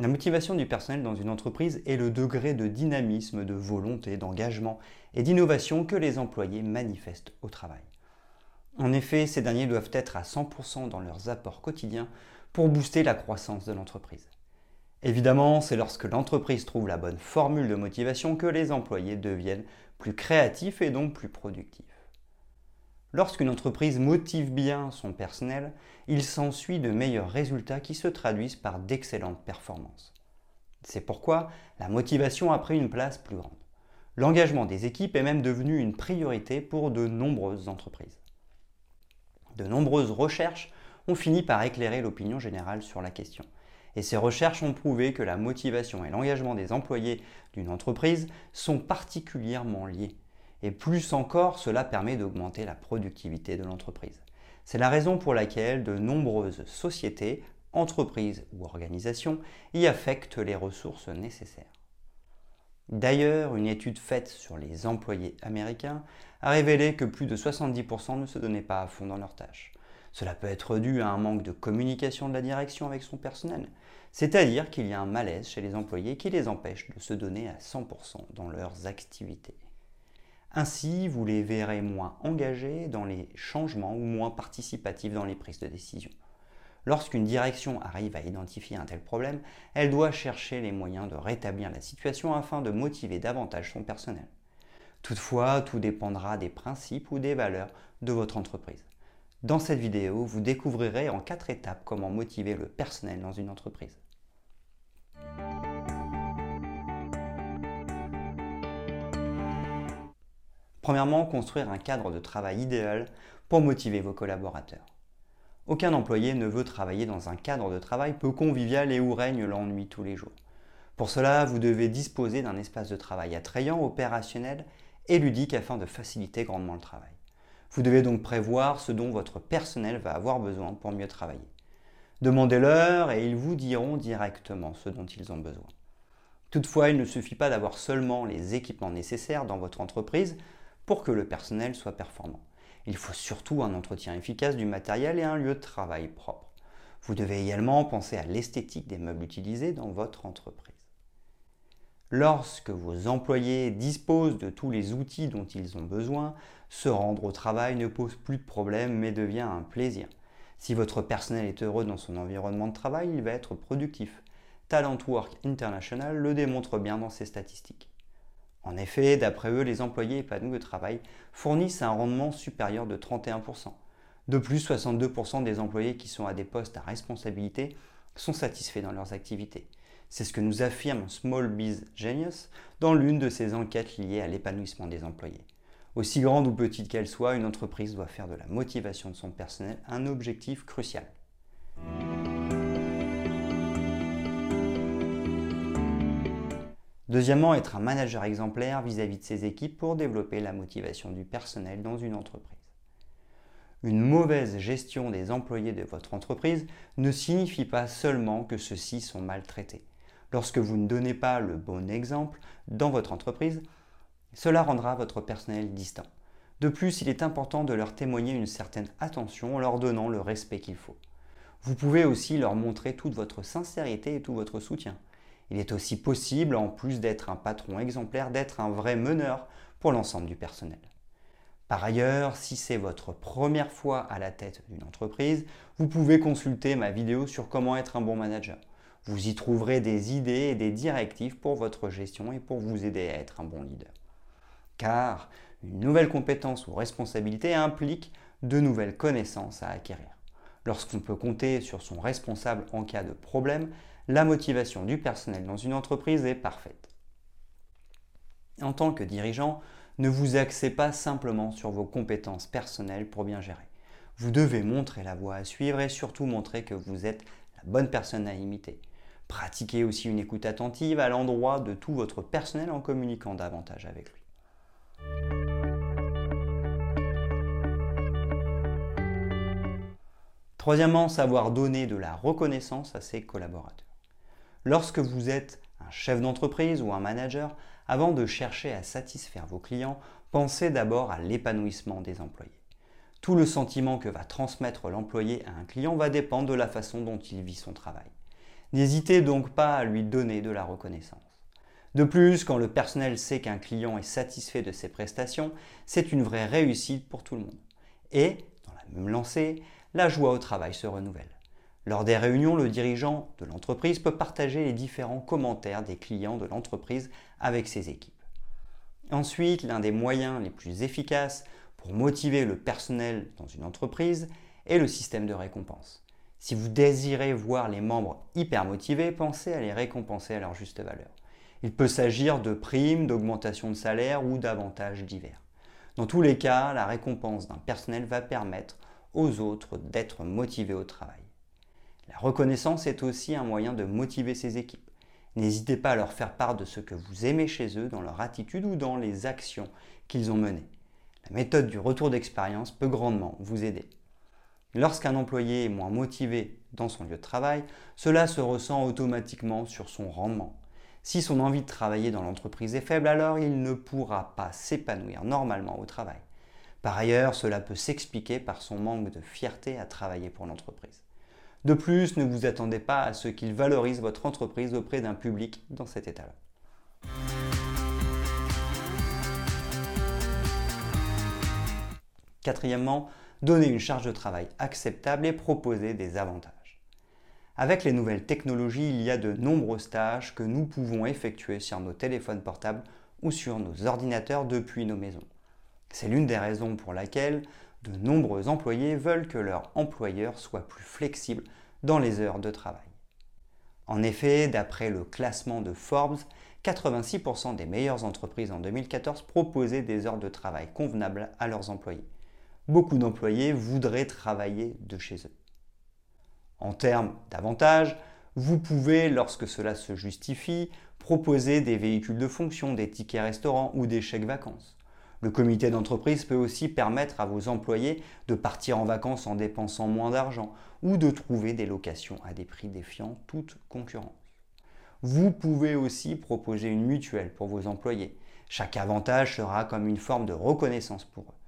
La motivation du personnel dans une entreprise est le degré de dynamisme, de volonté, d'engagement et d'innovation que les employés manifestent au travail. En effet, ces derniers doivent être à 100% dans leurs apports quotidiens pour booster la croissance de l'entreprise. Évidemment, c'est lorsque l'entreprise trouve la bonne formule de motivation que les employés deviennent plus créatifs et donc plus productifs. Lorsqu'une entreprise motive bien son personnel, il s'ensuit de meilleurs résultats qui se traduisent par d'excellentes performances. C'est pourquoi la motivation a pris une place plus grande. L'engagement des équipes est même devenu une priorité pour de nombreuses entreprises. De nombreuses recherches ont fini par éclairer l'opinion générale sur la question. Et ces recherches ont prouvé que la motivation et l'engagement des employés d'une entreprise sont particulièrement liés et plus encore, cela permet d'augmenter la productivité de l'entreprise. C'est la raison pour laquelle de nombreuses sociétés, entreprises ou organisations y affectent les ressources nécessaires. D'ailleurs, une étude faite sur les employés américains a révélé que plus de 70% ne se donnaient pas à fond dans leurs tâches. Cela peut être dû à un manque de communication de la direction avec son personnel, c'est-à-dire qu'il y a un malaise chez les employés qui les empêche de se donner à 100% dans leurs activités. Ainsi, vous les verrez moins engagés dans les changements ou moins participatifs dans les prises de décision. Lorsqu'une direction arrive à identifier un tel problème, elle doit chercher les moyens de rétablir la situation afin de motiver davantage son personnel. Toutefois, tout dépendra des principes ou des valeurs de votre entreprise. Dans cette vidéo, vous découvrirez en quatre étapes comment motiver le personnel dans une entreprise. Premièrement, construire un cadre de travail idéal pour motiver vos collaborateurs. Aucun employé ne veut travailler dans un cadre de travail peu convivial et où règne l'ennui tous les jours. Pour cela, vous devez disposer d'un espace de travail attrayant, opérationnel et ludique afin de faciliter grandement le travail. Vous devez donc prévoir ce dont votre personnel va avoir besoin pour mieux travailler. Demandez-leur et ils vous diront directement ce dont ils ont besoin. Toutefois, il ne suffit pas d'avoir seulement les équipements nécessaires dans votre entreprise pour que le personnel soit performant. Il faut surtout un entretien efficace du matériel et un lieu de travail propre. Vous devez également penser à l'esthétique des meubles utilisés dans votre entreprise. Lorsque vos employés disposent de tous les outils dont ils ont besoin, se rendre au travail ne pose plus de problème mais devient un plaisir. Si votre personnel est heureux dans son environnement de travail, il va être productif. Talent Work International le démontre bien dans ses statistiques. En effet, d'après eux, les employés épanouis au travail fournissent un rendement supérieur de 31%. De plus, 62% des employés qui sont à des postes à responsabilité sont satisfaits dans leurs activités. C'est ce que nous affirme Small Biz Genius dans l'une de ses enquêtes liées à l'épanouissement des employés. Aussi grande ou petite qu'elle soit, une entreprise doit faire de la motivation de son personnel un objectif crucial. Deuxièmement, être un manager exemplaire vis-à-vis de ses équipes pour développer la motivation du personnel dans une entreprise. Une mauvaise gestion des employés de votre entreprise ne signifie pas seulement que ceux-ci sont maltraités. Lorsque vous ne donnez pas le bon exemple dans votre entreprise, cela rendra votre personnel distant. De plus, il est important de leur témoigner une certaine attention en leur donnant le respect qu'il faut. Vous pouvez aussi leur montrer toute votre sincérité et tout votre soutien. Il est aussi possible, en plus d'être un patron exemplaire, d'être un vrai meneur pour l'ensemble du personnel. Par ailleurs, si c'est votre première fois à la tête d'une entreprise, vous pouvez consulter ma vidéo sur comment être un bon manager. Vous y trouverez des idées et des directives pour votre gestion et pour vous aider à être un bon leader. Car une nouvelle compétence ou responsabilité implique de nouvelles connaissances à acquérir. Lorsqu'on peut compter sur son responsable en cas de problème, la motivation du personnel dans une entreprise est parfaite. En tant que dirigeant, ne vous axez pas simplement sur vos compétences personnelles pour bien gérer. Vous devez montrer la voie à suivre et surtout montrer que vous êtes la bonne personne à imiter. Pratiquez aussi une écoute attentive à l'endroit de tout votre personnel en communiquant davantage avec lui. Troisièmement, savoir donner de la reconnaissance à ses collaborateurs. Lorsque vous êtes un chef d'entreprise ou un manager, avant de chercher à satisfaire vos clients, pensez d'abord à l'épanouissement des employés. Tout le sentiment que va transmettre l'employé à un client va dépendre de la façon dont il vit son travail. N'hésitez donc pas à lui donner de la reconnaissance. De plus, quand le personnel sait qu'un client est satisfait de ses prestations, c'est une vraie réussite pour tout le monde. Et, dans la même lancée, la joie au travail se renouvelle. Lors des réunions, le dirigeant de l'entreprise peut partager les différents commentaires des clients de l'entreprise avec ses équipes. Ensuite, l'un des moyens les plus efficaces pour motiver le personnel dans une entreprise est le système de récompense. Si vous désirez voir les membres hyper motivés, pensez à les récompenser à leur juste valeur. Il peut s'agir de primes, d'augmentation de salaire ou d'avantages divers. Dans tous les cas, la récompense d'un personnel va permettre aux autres d'être motivés au travail. La reconnaissance est aussi un moyen de motiver ses équipes. N'hésitez pas à leur faire part de ce que vous aimez chez eux dans leur attitude ou dans les actions qu'ils ont menées. La méthode du retour d'expérience peut grandement vous aider. Lorsqu'un employé est moins motivé dans son lieu de travail, cela se ressent automatiquement sur son rendement. Si son envie de travailler dans l'entreprise est faible, alors il ne pourra pas s'épanouir normalement au travail. Par ailleurs, cela peut s'expliquer par son manque de fierté à travailler pour l'entreprise. De plus, ne vous attendez pas à ce qu'il valorise votre entreprise auprès d'un public dans cet état-là. Quatrièmement, donner une charge de travail acceptable et proposer des avantages. Avec les nouvelles technologies, il y a de nombreuses tâches que nous pouvons effectuer sur nos téléphones portables ou sur nos ordinateurs depuis nos maisons. C'est l'une des raisons pour laquelle de nombreux employés veulent que leur employeur soit plus flexible dans les heures de travail. En effet, d'après le classement de Forbes, 86% des meilleures entreprises en 2014 proposaient des heures de travail convenables à leurs employés beaucoup d'employés voudraient travailler de chez eux. En termes d'avantages, vous pouvez, lorsque cela se justifie, proposer des véhicules de fonction, des tickets restaurants ou des chèques vacances. Le comité d'entreprise peut aussi permettre à vos employés de partir en vacances en dépensant moins d'argent ou de trouver des locations à des prix défiant toute concurrence. Vous pouvez aussi proposer une mutuelle pour vos employés. Chaque avantage sera comme une forme de reconnaissance pour eux.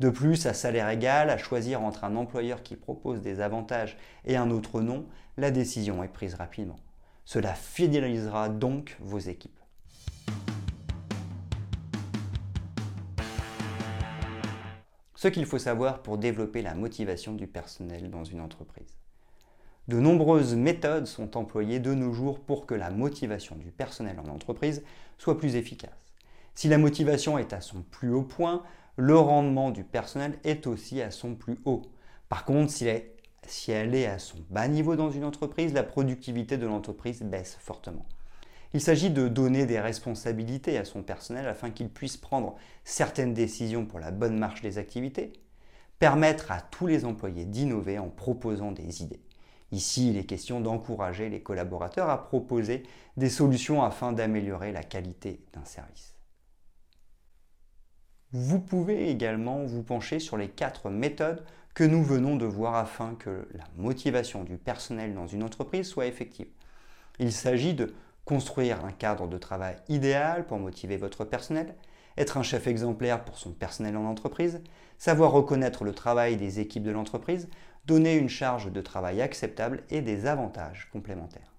De plus, à salaire égal, à choisir entre un employeur qui propose des avantages et un autre non, la décision est prise rapidement. Cela fidélisera donc vos équipes. Ce qu'il faut savoir pour développer la motivation du personnel dans une entreprise. De nombreuses méthodes sont employées de nos jours pour que la motivation du personnel en entreprise soit plus efficace. Si la motivation est à son plus haut point, le rendement du personnel est aussi à son plus haut. Par contre, si elle, est, à son bas niveau dans une entreprise, la productivité de l'entreprise baisse fortement. Il s'agit de donner des responsabilités à son personnel afin qu'il puisse prendre certaines décisions pour la bonne marche des activités, permettre à tous les employés d'innover en proposant des idées. Ici, il est question d'encourager les collaborateurs à proposer des solutions afin d'améliorer la qualité d'un service. Vous pouvez également vous pencher sur les quatre méthodes que nous venons de voir afin que la motivation du personnel dans une entreprise soit effective. Il s'agit de construire un cadre de travail idéal pour motiver votre personnel, être un chef exemplaire pour son personnel en entreprise, savoir reconnaître le travail des équipes de l'entreprise, donner une charge de travail acceptable et des avantages complémentaires.